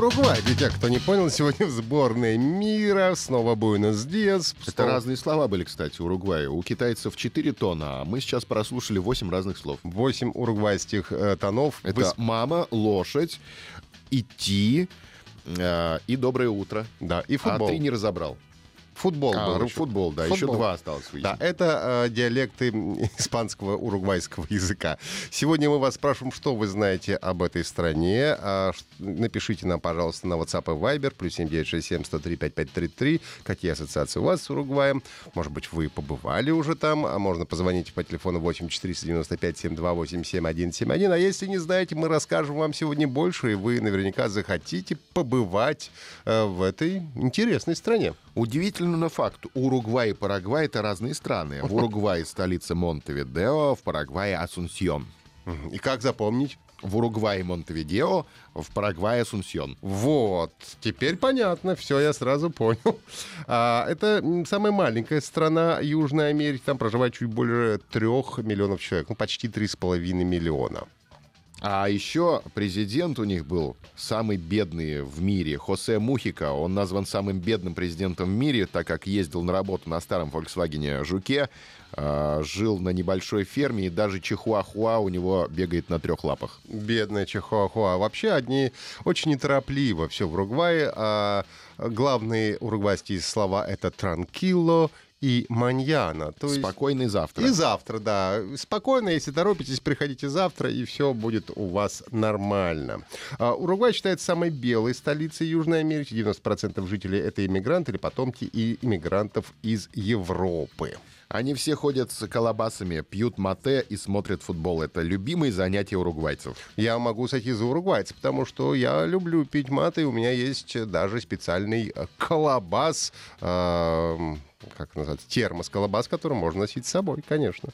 Уругвай, для тех, кто не понял, сегодня в сборной мира снова Буэнос Диас. Это Снова разные слова были, кстати, у Уругвая. У китайцев 4 тона, а мы сейчас прослушали 8 разных слов. Восемь уругвайских э, тонов. Это Выс- мама, лошадь, идти э, и доброе утро. Да, и футбол. А ты не разобрал. Футбол А, был еще. футбол, да, еще Футбол. два осталось. Да, это э, диалекты испанского уругвайского языка. Сегодня мы вас спрашиваем, что вы знаете об этой стране. А, напишите нам, пожалуйста, на WhatsApp и Viber, плюс 7967 103 5533. Какие ассоциации у вас с Уругваем? Может быть, вы побывали уже там, а можно позвонить по телефону 8 495 728 7171. А если не знаете, мы расскажем вам сегодня больше, и вы наверняка захотите побывать э, в этой интересной стране. Удивительно на факт. Уругвай и Парагвай — это разные страны. В Уругвае столица Монтевидео, в Парагвае — Асунсьон. И как запомнить? В Уругвае Монтевидео, в Парагвае Асунсьон. Вот, теперь понятно, все, я сразу понял. А, это самая маленькая страна Южной Америки, там проживает чуть больше трех миллионов человек, ну почти три с половиной миллиона. А еще президент у них был самый бедный в мире, Хосе Мухика. Он назван самым бедным президентом в мире, так как ездил на работу на старом Volkswagen Жуке, э, жил на небольшой ферме, и даже чихуахуа у него бегает на трех лапах. Бедная Чихуахуа. Вообще одни очень неторопливо все в Уругвае. А главные уругвайские слова это «транкило» и «маньяна». То есть- Спокойный завтра. И завтра, да. Спокойно, если торопитесь, приходите завтра, и все будет у вас нормально. А, Уругвай считается самой белой столицей Южной Америки. 90% жителей — это иммигранты или потомки и иммигрантов из Европы. Они все ходят с колобасами, пьют мате и смотрят футбол. Это любимые занятия уругвайцев. Я могу сойти за уругвайца, потому что я люблю пить маты, и у меня есть даже специальный э, колобас, эм, как называется, термос-колобас, который можно носить с собой, конечно.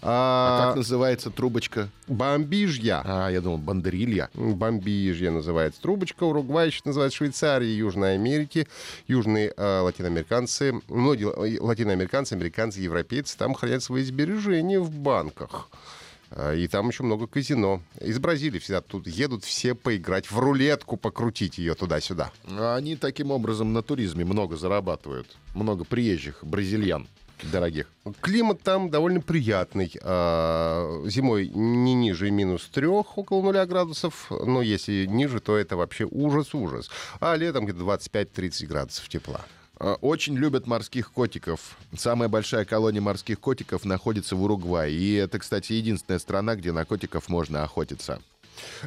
А А, как называется трубочка? бомбижья. А, я думал, бандерилья. Бомбижья называется трубочка. Уругвай еще называют Швейцарией Южной Америки. Южные э, латиноамериканцы, многие ла- латиноамериканцы, американцы, европейцы там хранят свои сбережения в банках. И там еще много казино. Из Бразилии всегда тут едут все поиграть в рулетку, покрутить ее туда-сюда. Они таким образом на туризме много зарабатывают. Много приезжих бразильян дорогих. Климат там довольно приятный. А, Зимой не ниже минус трех, около нуля градусов. Но если ниже, то это вообще ужас-ужас. А летом где-то 25-30 градусов тепла. Э, Очень любят морских котиков. Самая большая колония морских котиков находится в Уругвае. И это, кстати, единственная страна, где на котиков можно охотиться.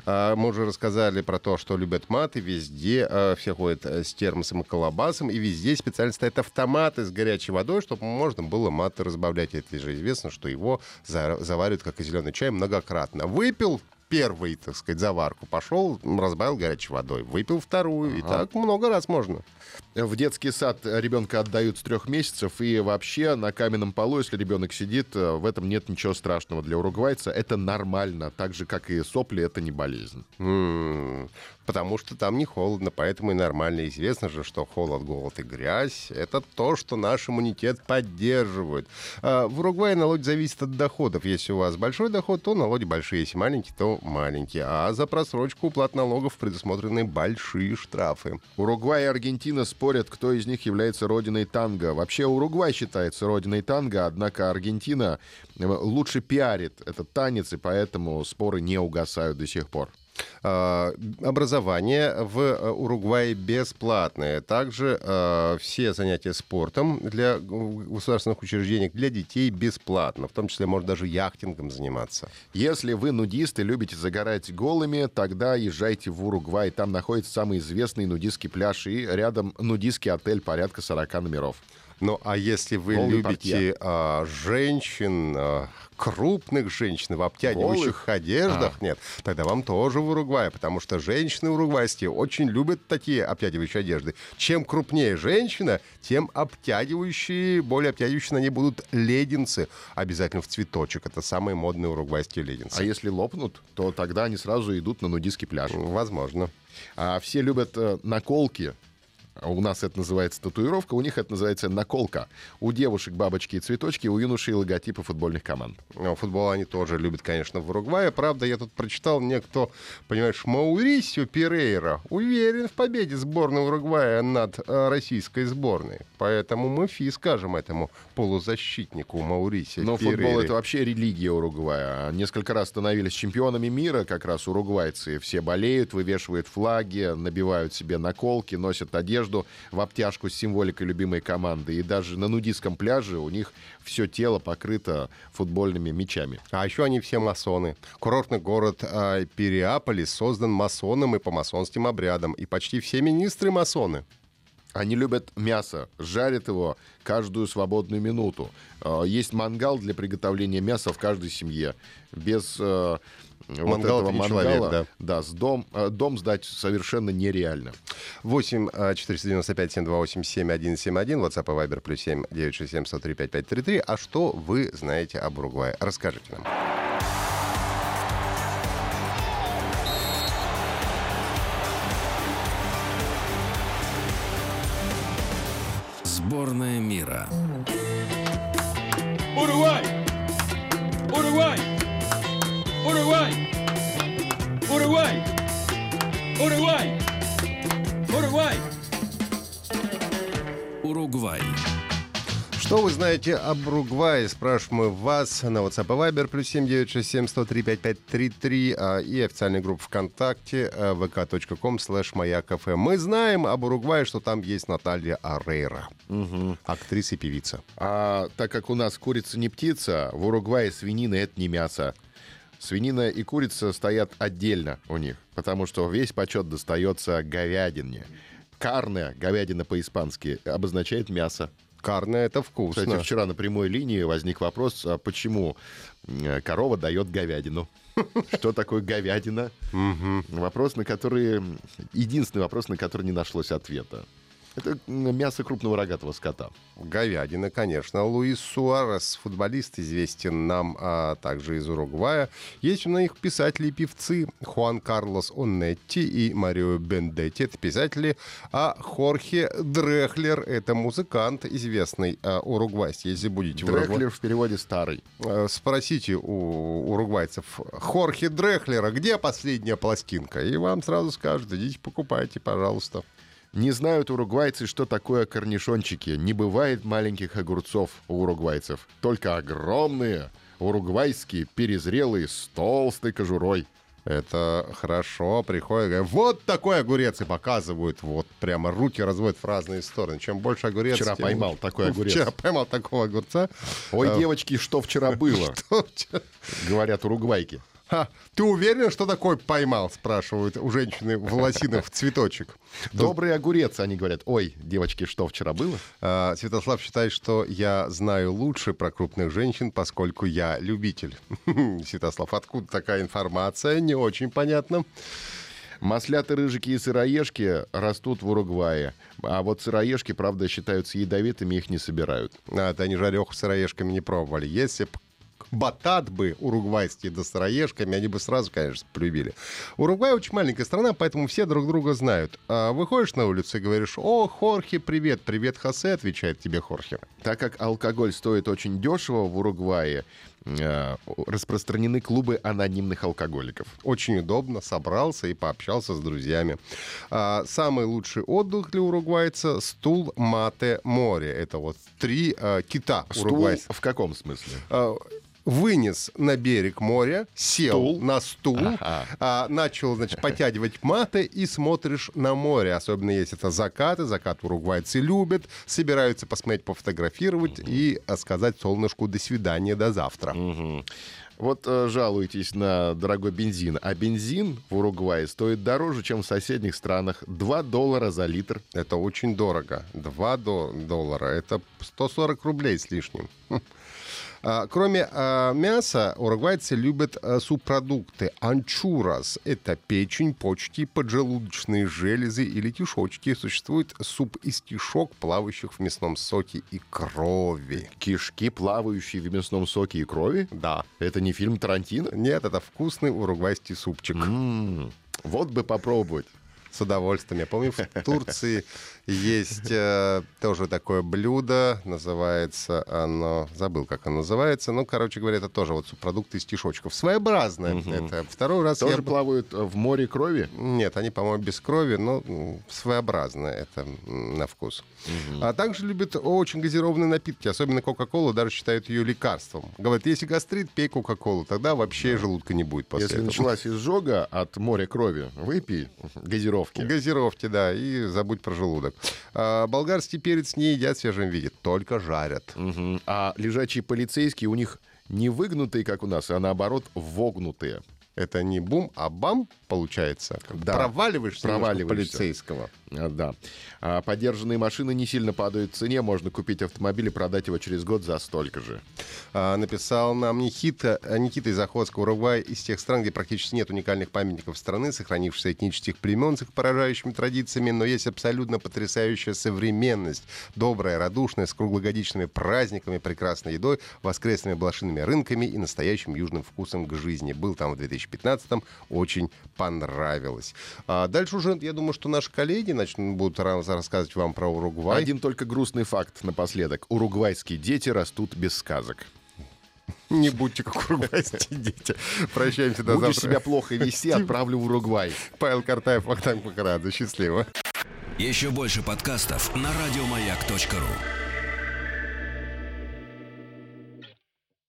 А, Мы уже рассказали про то, что любят маты. Везде а, все ходят э, с термосом и колобасом. И везде специально стоят автоматы с горячей водой, чтобы можно было маты разбавлять. Это же известно, что его за- заваривают, как и зеленый чай, многократно. Выпил первый, так сказать, заварку, пошел, разбавил горячей водой. Выпил вторую. И так много раз можно. В детский сад ребенка отдают с трех месяцев, и вообще на каменном полу, если ребенок сидит, э, в этом нет ничего страшного для уругвайца. Это нормально, так же, как и сопли, это не болезнь. М, Потому что там не холодно, поэтому и нормально. Известно же, что холод, голод и грязь — это то, что наш иммунитет поддерживает. А, В Уругвае налог зависит от доходов. Если у вас большой доход, то налоги большие. Если маленький, то маленькие. А за просрочку уплат налогов предусмотрены большие штрафы. Уругвай и Аргентина спорят, кто из них является родиной танго. Вообще Уругвай считается родиной танго, однако Аргентина э, лучше пиарит этот танец, и поэтому споры не угасают до сих пор. А, Образование в э, Уругвае бесплатное. Также э, все занятия спортом для государственных учреждений для детей бесплатно. В том числе можно даже яхтингом заниматься. Если вы нудисты, любите загорать голыми, тогда езжайте в Уругвай. Там находится самый известный нудистский пляж и рядом нудистский отель порядка 40 номеров. Ну, а если вы Голый любите а, женщин, а, крупных женщин в обтягивающих Голых? одеждах, нет, тогда вам тоже в Уругвае, потому что женщины уругвайские очень любят такие обтягивающие одежды. Чем крупнее женщина, тем обтягивающие, более обтягивающие на ней будут леденцы. Обязательно в цветочек. Это самые модные уругвайские леденцы. А если лопнут, то тогда они сразу идут на нудистский пляж. Возможно. А все любят э, наколки. А У нас это называется татуировка, у них это называется наколка. У девушек бабочки и цветочки, у юношей логотипы футбольных команд. Ну, Футбол они тоже любят, конечно, в Уругвае. Правда, я тут прочитал некто, понимаешь, Маурисио Перейра уверен в победе сборной Уругвая над э, российской сборной. Поэтому мы фи скажем этому полузащитнику Маурисио Но футбол Перейре. это вообще религия Уругвая. Несколько раз становились чемпионами мира, как раз уругвайцы. Все болеют, вывешивают флаги, набивают себе наколки, носят одежду в обтяжку с символикой любимой команды. И даже на нудистском пляже у них все тело покрыто футбольными мячами. А еще они все масоны. Курортный город э, Периаполис создан масоном и по масонским обрядам. И почти все министры масоны. Они любят мясо, жарят его каждую свободную минуту. Э, Есть мангал для приготовления мяса в каждой семье. Без э, вот Мангал этого мангала, человек, да. с дом, э, дом сдать совершенно нереально. 8 а, 495 728 7171, WhatsApp и Viber плюс 7 967 103 5533. А что вы знаете об Уругвае? Расскажите нам. Что вы знаете об Уругвае? Спрашиваем мы вас на WhatsApp и Viber плюс 7967 103 5533 а, и официальная группа ВКонтакте а, vk.com slash маяк.фм. Мы знаем об Уругвае, что там есть Наталья Арейра, актриса и певица. А так как у нас курица не птица, в Уругвае свинина это не мясо. Свинина и курица стоят отдельно у них, потому что весь почет достается говядине. Карне, говядина по-испански, обозначает мясо. Карная это вкусно. Кстати, вчера на прямой линии возник вопрос, а почему э, корова дает говядину? Что такое говядина? Вопрос, на который... Единственный вопрос, на который не нашлось ответа. Это мясо крупного рогатого скота. Говядина, конечно. Луис Суарес, футболист, известен нам а, также из Уругвая. Есть у них писатели и певцы Хуан Карлос Онетти и Марио Бендетти. Это писатели. А Хорхе Дрехлер — это музыкант известный а, уругвайский. Если будете в Уругвае- Дрехлер в переводе старый. Э, Спросите у уругвайцев Хорхе Дрехлера, где последняя пластинка? И вам сразу скажут, идите покупайте, пожалуйста. Не знают уругвайцы, что такое корнишончики. Не бывает маленьких огурцов у уругвайцев. Только огромные, уругвайские, перезрелые, с толстой кожурой. Это хорошо, приходят, говорят, вот такой огурец, и показывают, вот прямо руки разводят в разные стороны. Чем больше огурец, Вчера тем поймал такой огурец. Вчера поймал такого огурца. Ой, Э, девочки, что вчера было? Говорят уругвайки. Ха, ты уверен, что такой поймал, спрашивают у женщины в лосинах в цветочек. Добрый огурец, они говорят. Ой, девочки, что вчера было? А, Святослав считает, что я знаю лучше про крупных женщин, поскольку я любитель. Святослав, откуда такая информация? Не очень понятно. Маслята, рыжики и сыроежки растут в Уругвае. А вот сыроежки, правда, считаются ядовитыми, их не собирают. А, это они жареху сыроежками не пробовали. Если б батат бы уругвайские да сыроежками, они бы сразу, конечно, полюбили. Уругвай очень маленькая страна, поэтому все друг друга знают. А выходишь на улицу и говоришь, о, Хорхе, привет, привет, Хосе, отвечает тебе Хорхе. Так как алкоголь стоит очень дешево в Уругвае, э, распространены клубы анонимных алкоголиков. Очень удобно, собрался и пообщался с друзьями. А, самый лучший отдых для уругвайца — стул, мате, море. Это вот три а, кита Стул в каком смысле? Вынес на берег моря, сел Стул? на стул, Ага. а, начал, значит, потягивать маты и смотришь на море. Особенно если это закаты. Закат уругвайцы любят. Собираются посмотреть, пофотографировать и а, сказать солнышку «до свидания, до завтра». Вот э, жалуетесь на дорогой бензин, а бензин в Уругвае стоит дороже, чем в соседних странах. 2 доллара за литр. Это очень дорого. 2 до- доллара. Это 140 рублей с лишним. А, Кроме а, мяса, уругвайцы любят а, субпродукты. Анчурас – это печень, почки, поджелудочные железы и летишочки. Существует суп из кишок, плавающих в мясном соке и крови. Кишки, плавающие в мясном соке и крови? Да. Это не фильм Тарантино? Нет, это вкусный уругвайский супчик. М, Вот бы попробовать. С удовольствием. Я помню, в Турции есть э, тоже такое блюдо. Называется оно... Забыл, как оно называется. Ну, короче говоря, это тоже вот субпродукты из тишочков. Своеобразное. Это второй раз Тоже я... плавают э, в море крови? Нет, они, по-моему, без крови, но своеобразное это на вкус. А также любят очень газированные напитки, особенно Кока-Колу, даже считают ее лекарством. Говорят, если гастрит, пей Кока-Колу, тогда вообще желудка не будет после Если этого. началась изжога от моря крови, выпей газировки. Газировки, да, и забудь про желудок. А, болгарский перец не едят в свежем виде, только жарят. Мгм. А лежачие полицейские у них не выгнутые, как у нас, а наоборот вогнутые. Это не бум, а бам, получается. Да. Проваливаешься, Проваливаешься. полицейского. А, да. А подержанные машины не сильно падают в цене. Можно купить автомобиль и продать его через год за столько же. А, написал нам Никита, а, Никита из Охотска, Уругвай, из тех стран, где практически нет уникальных памятников страны, сохранившихся этнических племен с их поражающими традициями, но есть абсолютно потрясающая современность. Добрая, радушная, с круглогодичными праздниками, прекрасной едой, воскресными блошиными рынками и настоящим южным вкусом к жизни. Был там в 2015-м, очень понравилось. А дальше уже, я думаю, что наши коллеги начнут будут рассказывать вам про Уругвай. Один только грустный факт напоследок. Уругвайские дети растут без сказок. Не будьте как уругвайские дети. Прощаемся до Будешь завтра. себя плохо вести, отправлю в Уругвай. Павел Картаев, Вахтанг Махарадзе. Счастливо. Еще больше подкастов на радиомаяк.ру.